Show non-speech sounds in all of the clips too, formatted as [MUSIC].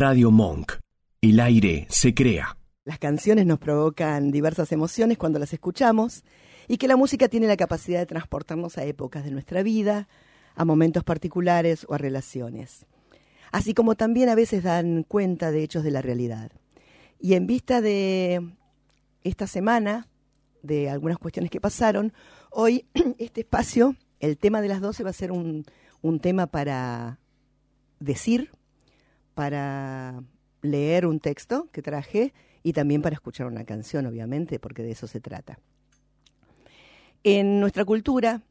Radio Monk. El aire se crea. Las canciones nos provocan diversas emociones cuando las escuchamos y que la música tiene la capacidad de transportarnos a épocas de nuestra vida, a momentos particulares o a relaciones. Así como también a veces dan cuenta de hechos de la realidad. Y en vista de esta semana, de algunas cuestiones que pasaron, hoy [CLEARS THROAT] este espacio, el tema de las 12 va a ser un, un tema para decir, para leer un texto que traje y también para escuchar una canción, obviamente, porque de eso se trata. En nuestra cultura,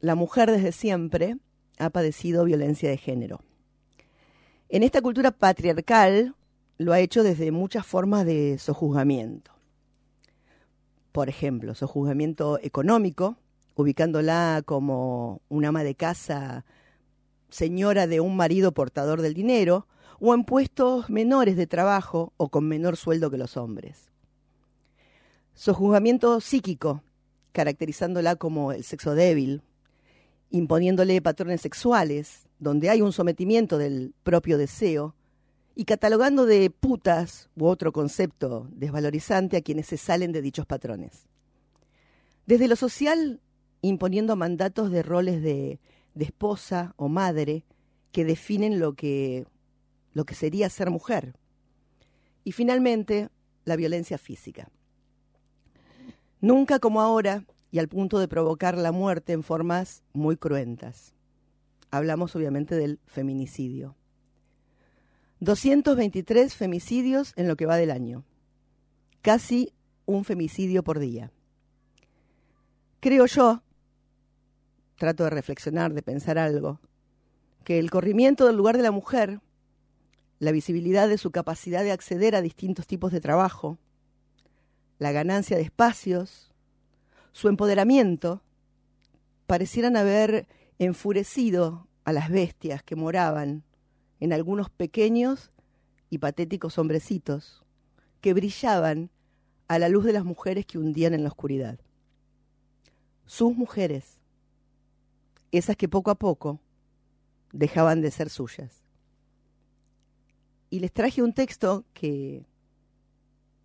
la mujer desde siempre ha padecido violencia de género. En esta cultura patriarcal lo ha hecho desde muchas formas de sojuzgamiento. Por ejemplo, sojuzgamiento económico, ubicándola como un ama de casa, señora de un marido portador del dinero, o en puestos menores de trabajo o con menor sueldo que los hombres. Sojuzgamiento psíquico, caracterizándola como el sexo débil, imponiéndole patrones sexuales, donde hay un sometimiento del propio deseo, y catalogando de putas u otro concepto desvalorizante a quienes se salen de dichos patrones. Desde lo social, imponiendo mandatos de roles de, de esposa o madre que definen lo que lo que sería ser mujer. Y finalmente, la violencia física. Nunca como ahora y al punto de provocar la muerte en formas muy cruentas. Hablamos obviamente del feminicidio. 223 femicidios en lo que va del año. Casi un femicidio por día. Creo yo, trato de reflexionar, de pensar algo, que el corrimiento del lugar de la mujer la visibilidad de su capacidad de acceder a distintos tipos de trabajo, la ganancia de espacios, su empoderamiento, parecieran haber enfurecido a las bestias que moraban en algunos pequeños y patéticos hombrecitos que brillaban a la luz de las mujeres que hundían en la oscuridad. Sus mujeres, esas que poco a poco dejaban de ser suyas y les traje un texto que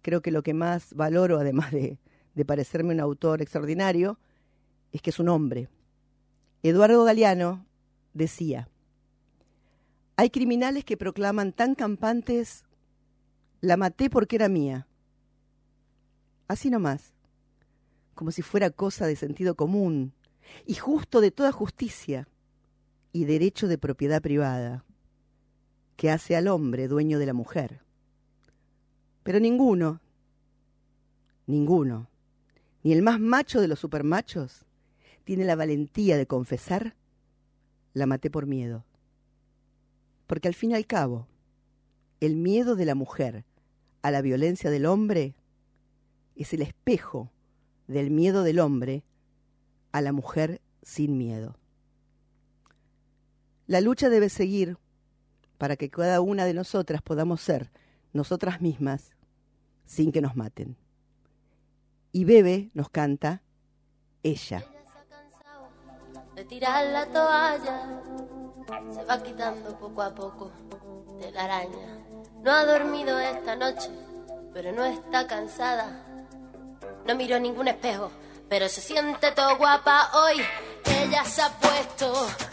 creo que lo que más valoro, además de, de parecerme un autor extraordinario, es que es un hombre. Eduardo Galeano decía, hay criminales que proclaman tan campantes, la maté porque era mía. Así nomás, como si fuera cosa de sentido común y justo de toda justicia y derecho de propiedad privada que hace al hombre dueño de la mujer. Pero ninguno, ninguno, ni el más macho de los supermachos, tiene la valentía de confesar, la maté por miedo. Porque al fin y al cabo, el miedo de la mujer a la violencia del hombre es el espejo del miedo del hombre a la mujer sin miedo. La lucha debe seguir para que cada una de nosotras podamos ser nosotras mismas sin que nos maten. Y Bebe nos canta ella. De tirar la toalla, se va quitando poco a poco de la araña. No ha dormido esta noche, pero no está cansada. No miró ningún espejo, pero se siente todo guapa hoy. Ella se ha puesto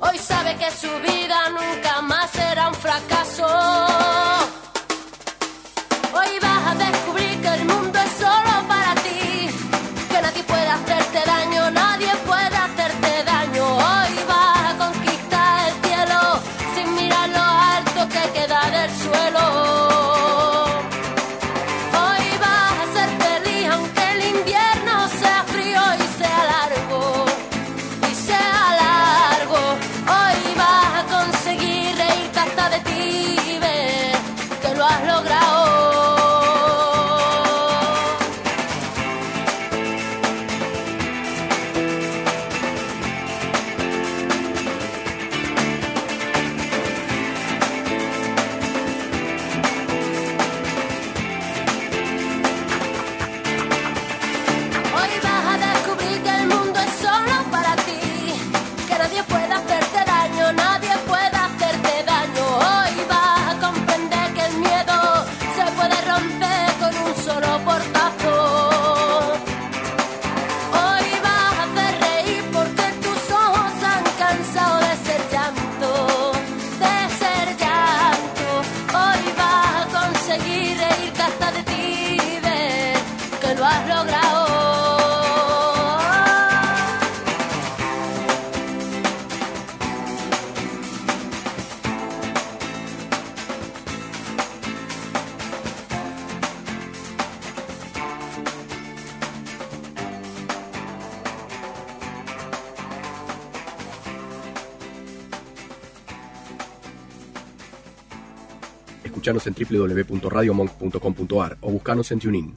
hoy sabe que su vida nunca más será un fracaso. Hoy vas a descubrir. escucharnos en www.radiomonk.com.ar o buscarnos en TuneIn.